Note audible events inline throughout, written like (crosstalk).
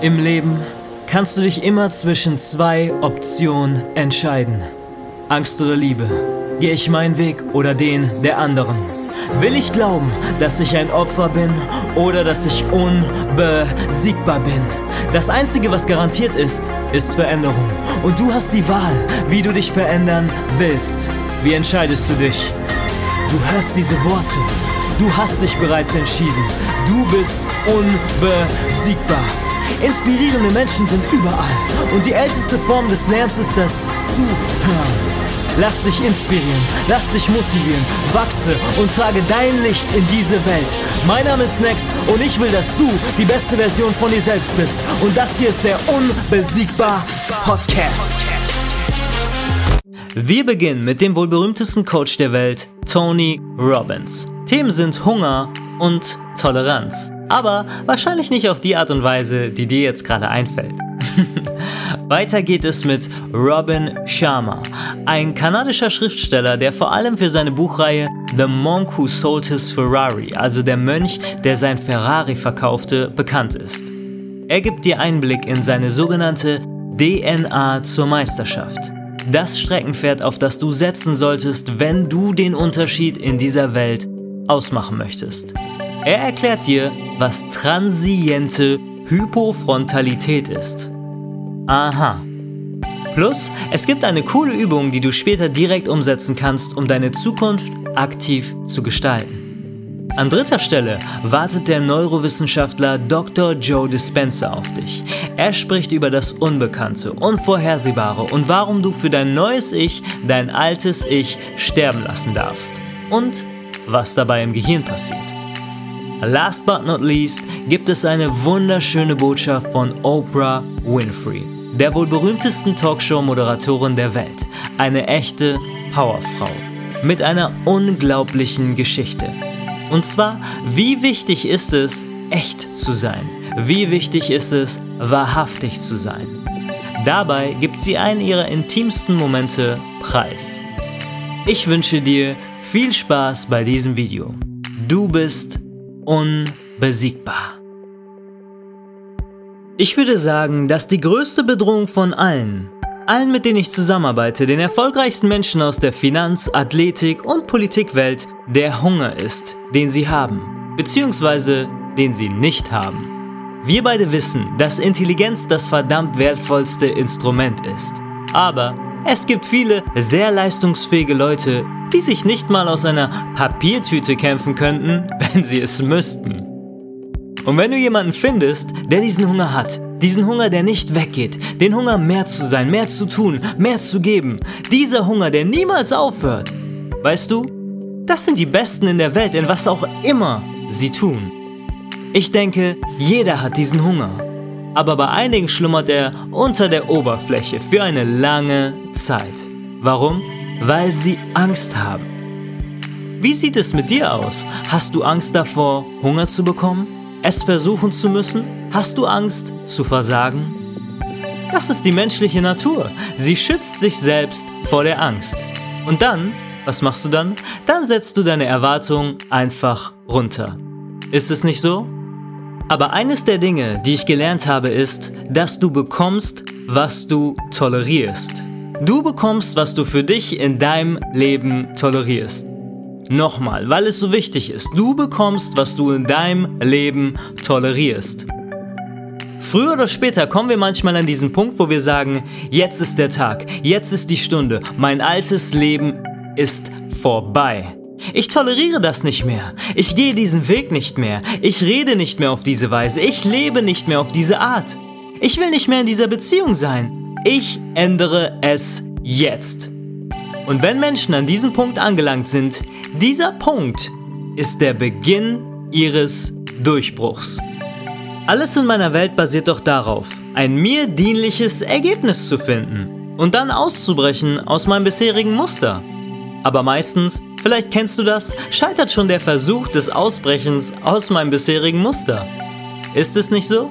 Im Leben kannst du dich immer zwischen zwei Optionen entscheiden. Angst oder Liebe. Gehe ich meinen Weg oder den der anderen? Will ich glauben, dass ich ein Opfer bin oder dass ich unbesiegbar bin? Das Einzige, was garantiert ist, ist Veränderung. Und du hast die Wahl, wie du dich verändern willst. Wie entscheidest du dich? Du hörst diese Worte. Du hast dich bereits entschieden. Du bist unbesiegbar. Inspirierende Menschen sind überall. Und die älteste Form des Lernens ist das Zuhören. Lass dich inspirieren, lass dich motivieren, wachse und trage dein Licht in diese Welt. Mein Name ist Next und ich will, dass du die beste Version von dir selbst bist. Und das hier ist der Unbesiegbar Podcast. Wir beginnen mit dem wohl berühmtesten Coach der Welt, Tony Robbins. Themen sind Hunger und Toleranz. Aber wahrscheinlich nicht auf die Art und Weise, die dir jetzt gerade einfällt. (laughs) Weiter geht es mit Robin Sharma, ein kanadischer Schriftsteller, der vor allem für seine Buchreihe The Monk Who Sold His Ferrari, also der Mönch, der sein Ferrari verkaufte, bekannt ist. Er gibt dir Einblick in seine sogenannte DNA zur Meisterschaft. Das Streckenpferd, auf das du setzen solltest, wenn du den Unterschied in dieser Welt ausmachen möchtest. Er erklärt dir, was transiente Hypofrontalität ist. Aha. Plus, es gibt eine coole Übung, die du später direkt umsetzen kannst, um deine Zukunft aktiv zu gestalten. An dritter Stelle wartet der Neurowissenschaftler Dr. Joe Dispenza auf dich. Er spricht über das Unbekannte, Unvorhersehbare und warum du für dein neues Ich dein altes Ich sterben lassen darfst. Und was dabei im Gehirn passiert. Last but not least gibt es eine wunderschöne Botschaft von Oprah Winfrey, der wohl berühmtesten Talkshow-Moderatorin der Welt. Eine echte Powerfrau mit einer unglaublichen Geschichte. Und zwar, wie wichtig ist es, echt zu sein? Wie wichtig ist es, wahrhaftig zu sein? Dabei gibt sie einen ihrer intimsten Momente preis. Ich wünsche dir viel Spaß bei diesem Video. Du bist unbesiegbar. Ich würde sagen, dass die größte Bedrohung von allen, allen mit denen ich zusammenarbeite, den erfolgreichsten Menschen aus der Finanz-, Athletik- und Politikwelt, der Hunger ist, den sie haben, beziehungsweise den sie nicht haben. Wir beide wissen, dass Intelligenz das verdammt wertvollste Instrument ist. Aber es gibt viele sehr leistungsfähige Leute, die sich nicht mal aus einer Papiertüte kämpfen könnten, (laughs) wenn sie es müssten. Und wenn du jemanden findest, der diesen Hunger hat, diesen Hunger, der nicht weggeht, den Hunger mehr zu sein, mehr zu tun, mehr zu geben, dieser Hunger, der niemals aufhört, weißt du, das sind die Besten in der Welt, in was auch immer sie tun. Ich denke, jeder hat diesen Hunger. Aber bei einigen schlummert er unter der Oberfläche für eine lange Zeit. Warum? weil sie Angst haben. Wie sieht es mit dir aus? Hast du Angst davor, Hunger zu bekommen? Es versuchen zu müssen? Hast du Angst zu versagen? Das ist die menschliche Natur. Sie schützt sich selbst vor der Angst. Und dann, was machst du dann? Dann setzt du deine Erwartungen einfach runter. Ist es nicht so? Aber eines der Dinge, die ich gelernt habe, ist, dass du bekommst, was du tolerierst. Du bekommst, was du für dich in deinem Leben tolerierst. Nochmal, weil es so wichtig ist. Du bekommst, was du in deinem Leben tolerierst. Früher oder später kommen wir manchmal an diesen Punkt, wo wir sagen, jetzt ist der Tag, jetzt ist die Stunde, mein altes Leben ist vorbei. Ich toleriere das nicht mehr. Ich gehe diesen Weg nicht mehr. Ich rede nicht mehr auf diese Weise. Ich lebe nicht mehr auf diese Art. Ich will nicht mehr in dieser Beziehung sein. Ich ändere es jetzt. Und wenn Menschen an diesem Punkt angelangt sind, dieser Punkt ist der Beginn ihres Durchbruchs. Alles in meiner Welt basiert doch darauf, ein mir dienliches Ergebnis zu finden und dann auszubrechen aus meinem bisherigen Muster. Aber meistens, vielleicht kennst du das, scheitert schon der Versuch des Ausbrechens aus meinem bisherigen Muster. Ist es nicht so?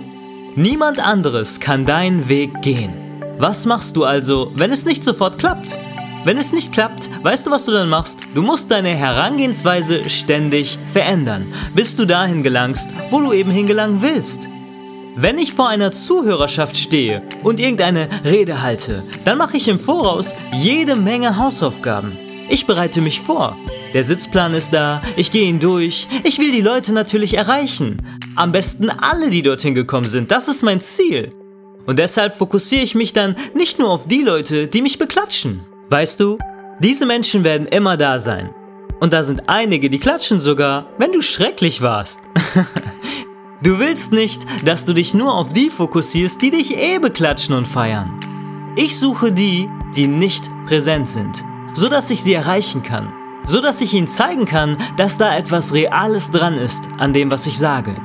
Niemand anderes kann deinen Weg gehen. Was machst du also, wenn es nicht sofort klappt? Wenn es nicht klappt, weißt du, was du dann machst? Du musst deine Herangehensweise ständig verändern, bis du dahin gelangst, wo du eben hingelangen willst. Wenn ich vor einer Zuhörerschaft stehe und irgendeine Rede halte, dann mache ich im Voraus jede Menge Hausaufgaben. Ich bereite mich vor. Der Sitzplan ist da, ich gehe ihn durch, ich will die Leute natürlich erreichen. Am besten alle, die dorthin gekommen sind, das ist mein Ziel. Und deshalb fokussiere ich mich dann nicht nur auf die Leute, die mich beklatschen. Weißt du, diese Menschen werden immer da sein. Und da sind einige, die klatschen sogar, wenn du schrecklich warst. (laughs) Du willst nicht, dass du dich nur auf die fokussierst, die dich eh beklatschen und feiern. Ich suche die, die nicht präsent sind, so dass ich sie erreichen kann, so dass ich ihnen zeigen kann, dass da etwas Reales dran ist an dem, was ich sage.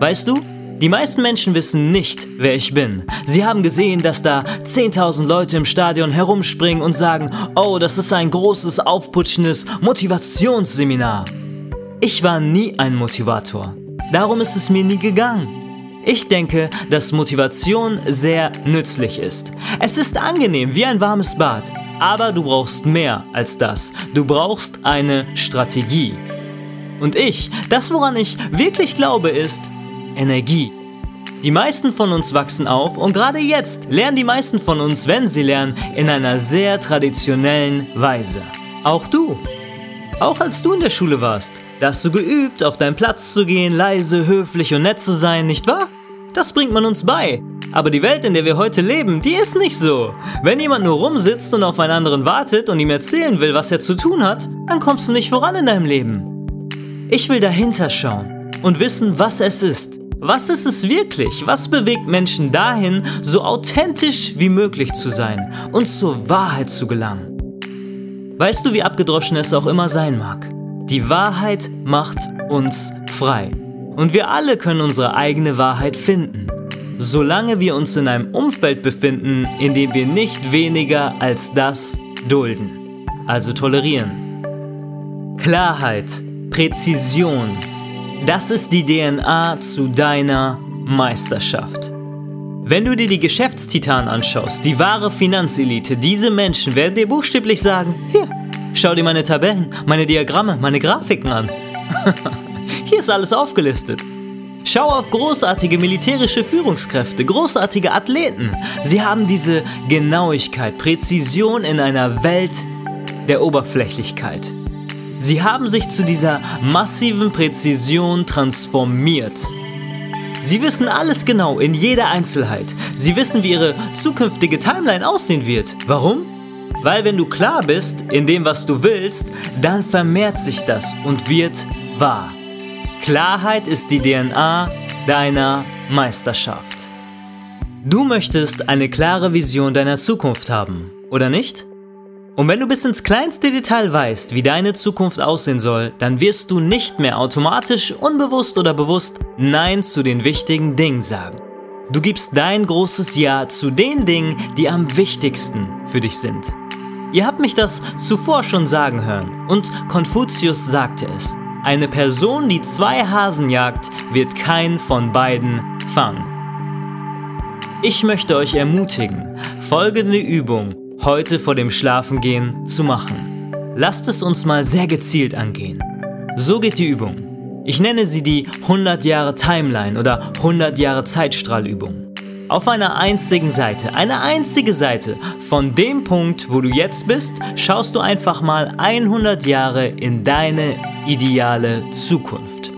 Weißt du, die meisten Menschen wissen nicht, wer ich bin. Sie haben gesehen, dass da 10.000 Leute im Stadion herumspringen und sagen, oh, das ist ein großes, aufputschendes Motivationsseminar. Ich war nie ein Motivator. Darum ist es mir nie gegangen. Ich denke, dass Motivation sehr nützlich ist. Es ist angenehm wie ein warmes Bad, aber du brauchst mehr als das. Du brauchst eine Strategie. Und ich, das woran ich wirklich glaube, ist Energie. Die meisten von uns wachsen auf und gerade jetzt lernen die meisten von uns, wenn sie lernen, in einer sehr traditionellen Weise. Auch du. Auch als du in der Schule warst. Da hast du geübt, auf deinen Platz zu gehen, leise, höflich und nett zu sein, nicht wahr? Das bringt man uns bei. Aber die Welt, in der wir heute leben, die ist nicht so. Wenn jemand nur rumsitzt und auf einen anderen wartet und ihm erzählen will, was er zu tun hat, dann kommst du nicht voran in deinem Leben. Ich will dahinter schauen und wissen, was es ist. Was ist es wirklich? Was bewegt Menschen dahin, so authentisch wie möglich zu sein und zur Wahrheit zu gelangen? Weißt du, wie abgedroschen es auch immer sein mag? Die Wahrheit macht uns frei. Und wir alle können unsere eigene Wahrheit finden. Solange wir uns in einem Umfeld befinden, in dem wir nicht weniger als das dulden. Also tolerieren. Klarheit, Präzision. Das ist die DNA zu deiner Meisterschaft. Wenn du dir die Geschäftstitanen anschaust, die wahre Finanzelite, diese Menschen werden dir buchstäblich sagen, hier, Schau dir meine Tabellen, meine Diagramme, meine Grafiken an. (laughs) Hier ist alles aufgelistet. Schau auf großartige militärische Führungskräfte, großartige Athleten. Sie haben diese Genauigkeit, Präzision in einer Welt der Oberflächlichkeit. Sie haben sich zu dieser massiven Präzision transformiert. Sie wissen alles genau in jeder Einzelheit. Sie wissen, wie ihre zukünftige Timeline aussehen wird. Warum? Weil wenn du klar bist in dem, was du willst, dann vermehrt sich das und wird wahr. Klarheit ist die DNA deiner Meisterschaft. Du möchtest eine klare Vision deiner Zukunft haben, oder nicht? Und wenn du bis ins kleinste Detail weißt, wie deine Zukunft aussehen soll, dann wirst du nicht mehr automatisch, unbewusst oder bewusst Nein zu den wichtigen Dingen sagen. Du gibst dein großes Ja zu den Dingen, die am wichtigsten für dich sind. Ihr habt mich das zuvor schon sagen hören und Konfuzius sagte es. Eine Person, die zwei Hasen jagt, wird keinen von beiden fangen. Ich möchte euch ermutigen, folgende Übung heute vor dem Schlafengehen zu machen. Lasst es uns mal sehr gezielt angehen. So geht die Übung. Ich nenne sie die 100 Jahre Timeline oder 100 Jahre Zeitstrahlübung auf einer einzigen Seite, eine einzige Seite, von dem Punkt, wo du jetzt bist, schaust du einfach mal 100 Jahre in deine ideale Zukunft.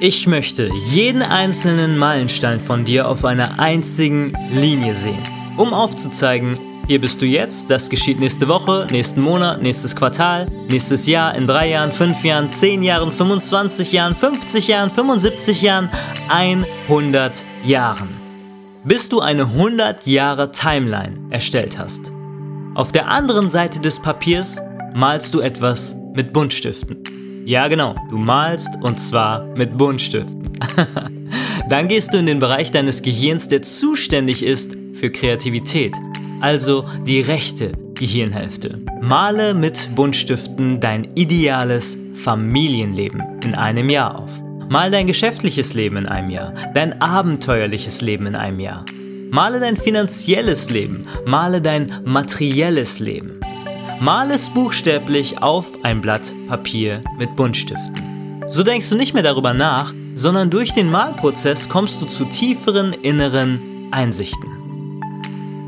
Ich möchte jeden einzelnen Meilenstein von dir auf einer einzigen Linie sehen, um aufzuzeigen, hier bist du jetzt, das geschieht nächste Woche, nächsten Monat, nächstes Quartal, nächstes Jahr, in drei Jahren, fünf Jahren, zehn Jahren, 25 Jahren, 50 Jahren, 75 Jahren, 100 Jahren bis du eine 100 Jahre Timeline erstellt hast. Auf der anderen Seite des Papiers malst du etwas mit Buntstiften. Ja genau, du malst und zwar mit Buntstiften. (laughs) Dann gehst du in den Bereich deines Gehirns, der zuständig ist für Kreativität, also die rechte Gehirnhälfte. Male mit Buntstiften dein ideales Familienleben in einem Jahr auf. Mal dein geschäftliches Leben in einem Jahr, dein abenteuerliches Leben in einem Jahr. Male dein finanzielles Leben, male dein materielles Leben. Male es buchstäblich auf ein Blatt Papier mit Buntstiften. So denkst du nicht mehr darüber nach, sondern durch den Malprozess kommst du zu tieferen inneren Einsichten.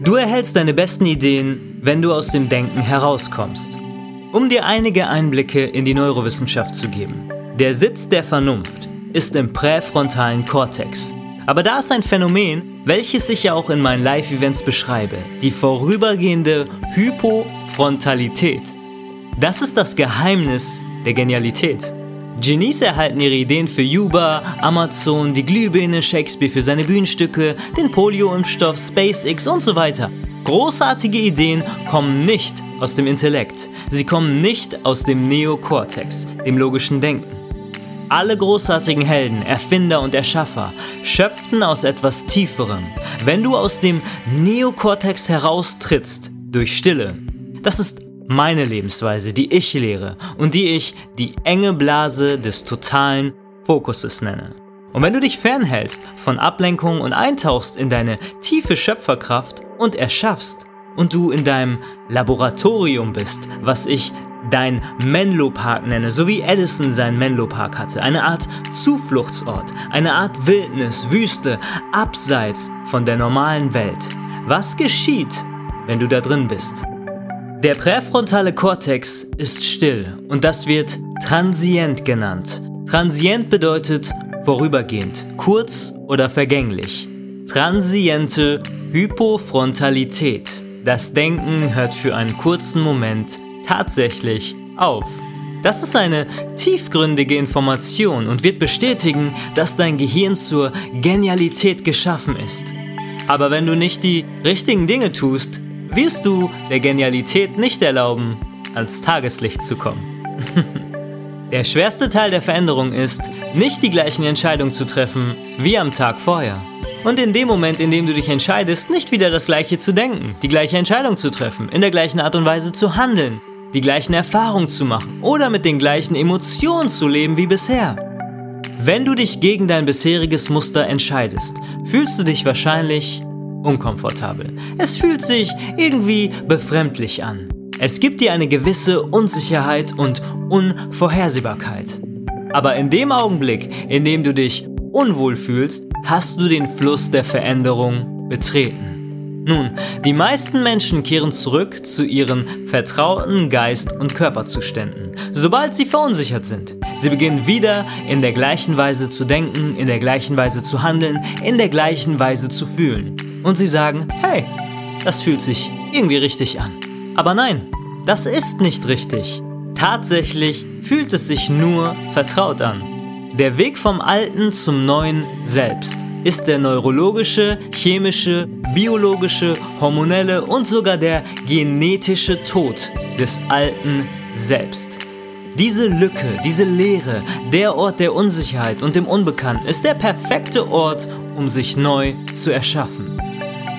Du erhältst deine besten Ideen, wenn du aus dem Denken herauskommst. Um dir einige Einblicke in die Neurowissenschaft zu geben. Der Sitz der Vernunft ist im präfrontalen Kortex. Aber da ist ein Phänomen, welches ich ja auch in meinen Live-Events beschreibe, die vorübergehende Hypofrontalität. Das ist das Geheimnis der Genialität. Genies erhalten ihre Ideen für Uber, Amazon, die Glühbirne, Shakespeare für seine Bühnenstücke, den Polio-Impfstoff, SpaceX und so weiter. Großartige Ideen kommen nicht aus dem Intellekt. Sie kommen nicht aus dem Neokortex, dem logischen Denken. Alle großartigen Helden, Erfinder und Erschaffer schöpften aus etwas Tieferem. Wenn du aus dem Neokortex heraustrittst, durch Stille, das ist meine Lebensweise, die ich lehre und die ich die enge Blase des totalen Fokuses nenne. Und wenn du dich fernhältst von Ablenkung und eintauchst in deine tiefe Schöpferkraft und erschaffst und du in deinem Laboratorium bist, was ich dein Menlo Park nenne, so wie Edison seinen Menlo Park hatte, eine Art Zufluchtsort, eine Art Wildnis, Wüste, abseits von der normalen Welt. Was geschieht, wenn du da drin bist? Der präfrontale Kortex ist still und das wird transient genannt. Transient bedeutet vorübergehend, kurz oder vergänglich. Transiente Hypofrontalität. Das Denken hört für einen kurzen Moment tatsächlich auf. Das ist eine tiefgründige Information und wird bestätigen, dass dein Gehirn zur Genialität geschaffen ist. Aber wenn du nicht die richtigen Dinge tust, wirst du der Genialität nicht erlauben, ans Tageslicht zu kommen. (laughs) der schwerste Teil der Veränderung ist, nicht die gleichen Entscheidungen zu treffen wie am Tag vorher. Und in dem Moment, in dem du dich entscheidest, nicht wieder das gleiche zu denken, die gleiche Entscheidung zu treffen, in der gleichen Art und Weise zu handeln, die gleichen Erfahrungen zu machen oder mit den gleichen Emotionen zu leben wie bisher. Wenn du dich gegen dein bisheriges Muster entscheidest, fühlst du dich wahrscheinlich unkomfortabel. Es fühlt sich irgendwie befremdlich an. Es gibt dir eine gewisse Unsicherheit und Unvorhersehbarkeit. Aber in dem Augenblick, in dem du dich unwohl fühlst, hast du den Fluss der Veränderung betreten. Nun, die meisten Menschen kehren zurück zu ihren vertrauten Geist- und Körperzuständen, sobald sie verunsichert sind. Sie beginnen wieder in der gleichen Weise zu denken, in der gleichen Weise zu handeln, in der gleichen Weise zu fühlen und sie sagen, hey, das fühlt sich irgendwie richtig an. Aber nein, das ist nicht richtig. Tatsächlich fühlt es sich nur vertraut an. Der Weg vom Alten zum Neuen Selbst ist der neurologische, chemische, biologische, hormonelle und sogar der genetische Tod des Alten Selbst. Diese Lücke, diese Leere, der Ort der Unsicherheit und dem Unbekannten ist der perfekte Ort, um sich neu zu erschaffen.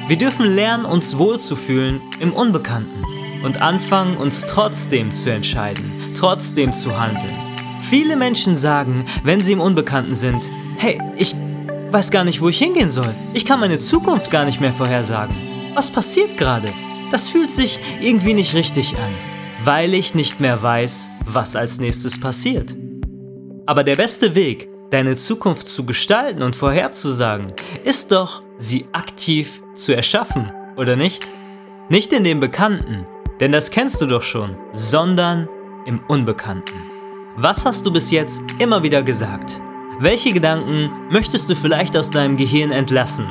Wir dürfen lernen, uns wohlzufühlen im Unbekannten und anfangen, uns trotzdem zu entscheiden, trotzdem zu handeln. Viele Menschen sagen, wenn sie im Unbekannten sind, hey, ich weiß gar nicht, wo ich hingehen soll. Ich kann meine Zukunft gar nicht mehr vorhersagen. Was passiert gerade? Das fühlt sich irgendwie nicht richtig an, weil ich nicht mehr weiß, was als nächstes passiert. Aber der beste Weg, deine Zukunft zu gestalten und vorherzusagen, ist doch, sie aktiv zu erschaffen, oder nicht? Nicht in dem Bekannten, denn das kennst du doch schon, sondern im Unbekannten. Was hast du bis jetzt immer wieder gesagt? Welche Gedanken möchtest du vielleicht aus deinem Gehirn entlassen?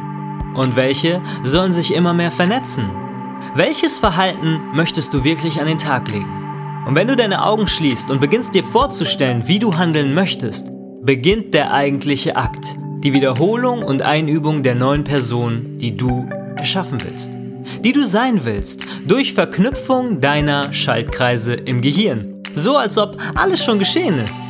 Und welche sollen sich immer mehr vernetzen? Welches Verhalten möchtest du wirklich an den Tag legen? Und wenn du deine Augen schließt und beginnst dir vorzustellen, wie du handeln möchtest, beginnt der eigentliche Akt, die Wiederholung und Einübung der neuen Person, die du erschaffen willst, die du sein willst, durch Verknüpfung deiner Schaltkreise im Gehirn. So als ob alles schon geschehen ist.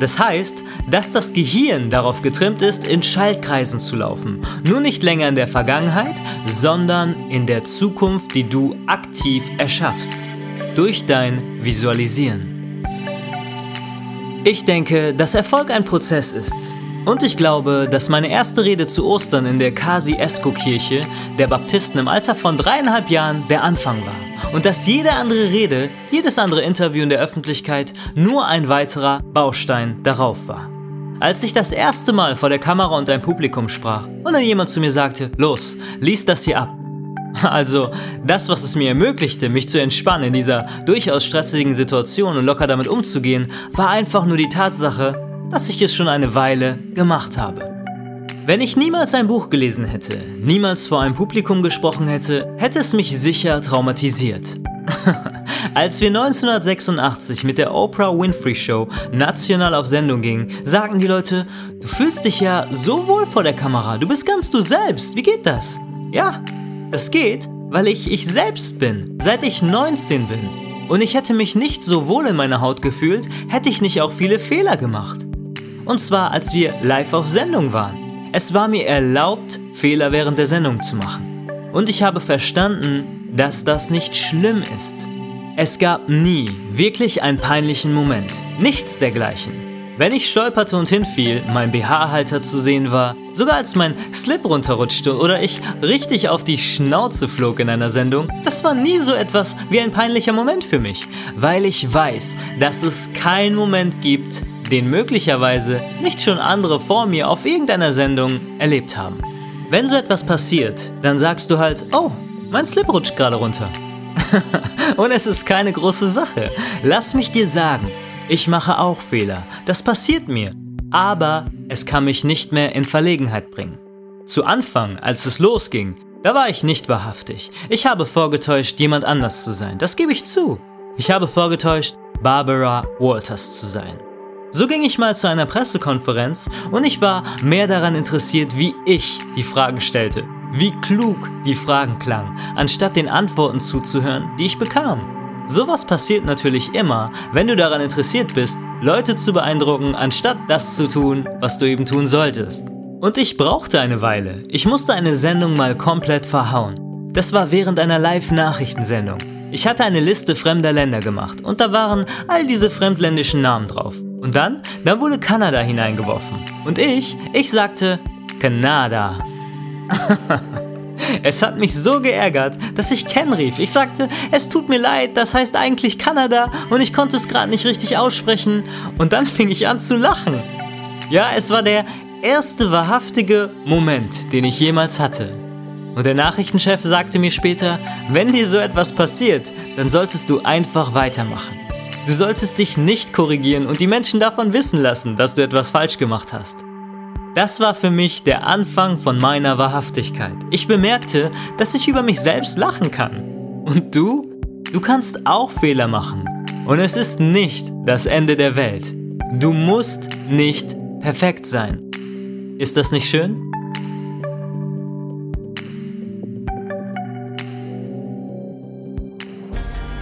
Das heißt, dass das Gehirn darauf getrimmt ist, in Schaltkreisen zu laufen. Nur nicht länger in der Vergangenheit, sondern in der Zukunft, die du aktiv erschaffst. Durch dein Visualisieren. Ich denke, dass Erfolg ein Prozess ist. Und ich glaube, dass meine erste Rede zu Ostern in der Kasi-Esko-Kirche der Baptisten im Alter von dreieinhalb Jahren der Anfang war. Und dass jede andere Rede, jedes andere Interview in der Öffentlichkeit nur ein weiterer Baustein darauf war. Als ich das erste Mal vor der Kamera und ein Publikum sprach und dann jemand zu mir sagte, los, lies das hier ab. (laughs) Also das, was es mir ermöglichte, mich zu entspannen in dieser durchaus stressigen Situation und locker damit umzugehen, war einfach nur die Tatsache, dass ich es schon eine Weile gemacht habe. Wenn ich niemals ein Buch gelesen hätte, niemals vor einem Publikum gesprochen hätte, hätte es mich sicher traumatisiert. (laughs) Als wir 1986 mit der Oprah Winfrey Show national auf Sendung gingen, sagten die Leute, du fühlst dich ja so wohl vor der Kamera, du bist ganz du selbst, wie geht das? Ja, das geht, weil ich ich selbst bin, seit ich 19 bin. Und ich hätte mich nicht so wohl in meiner Haut gefühlt, hätte ich nicht auch viele Fehler gemacht. Und zwar, als wir live auf Sendung waren. Es war mir erlaubt, Fehler während der Sendung zu machen. Und ich habe verstanden, dass das nicht schlimm ist. Es gab nie wirklich einen peinlichen Moment. Nichts dergleichen. Wenn ich stolperte und hinfiel, mein BH-Halter zu sehen war, sogar als mein Slip runterrutschte oder ich richtig auf die Schnauze flog in einer Sendung, das war nie so etwas wie ein peinlicher Moment für mich, weil ich weiß, dass es keinen Moment gibt, den möglicherweise nicht schon andere vor mir auf irgendeiner Sendung erlebt haben. Wenn so etwas passiert, dann sagst du halt, oh, mein Slip rutscht gerade runter. (laughs) Und es ist keine große Sache. Lass mich dir sagen, ich mache auch Fehler. Das passiert mir. Aber es kann mich nicht mehr in Verlegenheit bringen. Zu Anfang, als es losging, da war ich nicht wahrhaftig. Ich habe vorgetäuscht, jemand anders zu sein. Das gebe ich zu. Ich habe vorgetäuscht, Barbara Walters zu sein. So ging ich mal zu einer Pressekonferenz und ich war mehr daran interessiert, wie ich die Fragen stellte, wie klug die Fragen klangen, anstatt den Antworten zuzuhören, die ich bekam. Sowas passiert natürlich immer, wenn du daran interessiert bist, Leute zu beeindrucken, anstatt das zu tun, was du eben tun solltest. Und ich brauchte eine Weile. Ich musste eine Sendung mal komplett verhauen. Das war während einer Live-Nachrichtensendung. Ich hatte eine Liste fremder Länder gemacht und da waren all diese fremdländischen Namen drauf. Und dann, dann wurde Kanada hineingeworfen. Und ich, ich sagte Kanada. (laughs) es hat mich so geärgert, dass ich Ken rief. Ich sagte, es tut mir leid, das heißt eigentlich Kanada und ich konnte es gerade nicht richtig aussprechen. Und dann fing ich an zu lachen. Ja, es war der erste wahrhaftige Moment, den ich jemals hatte. Und der Nachrichtenchef sagte mir später, wenn dir so etwas passiert, dann solltest du einfach weitermachen. Du solltest dich nicht korrigieren und die Menschen davon wissen lassen, dass du etwas falsch gemacht hast. Das war für mich der Anfang von meiner Wahrhaftigkeit. Ich bemerkte, dass ich über mich selbst lachen kann. Und du? Du kannst auch Fehler machen. Und es ist nicht das Ende der Welt. Du musst nicht perfekt sein. Ist das nicht schön?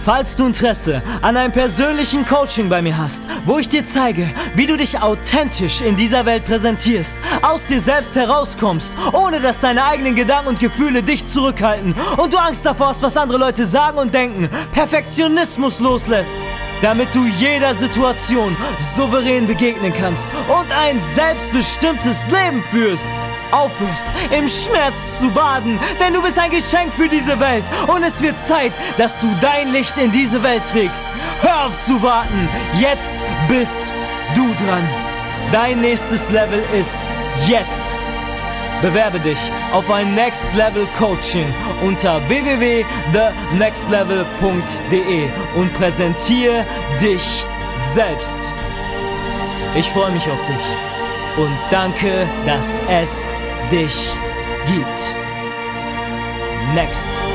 Falls du Interesse an einem persönlichen Coaching bei mir hast, wo ich dir zeige, wie du dich authentisch in dieser Welt präsentierst, aus dir selbst herauskommst, ohne dass deine eigenen Gedanken und Gefühle dich zurückhalten und du Angst davor hast, was andere Leute sagen und denken, Perfektionismus loslässt, damit du jeder Situation souverän begegnen kannst und ein selbstbestimmtes Leben führst aufhörst, im Schmerz zu baden, denn du bist ein Geschenk für diese Welt und es wird Zeit, dass du dein Licht in diese Welt trägst. Hör auf zu warten, jetzt bist du dran. Dein nächstes Level ist jetzt. Bewerbe dich auf ein Next Level Coaching unter www.thenextlevel.de und präsentiere dich selbst. Ich freue mich auf dich und danke, dass es dich gibt. Next.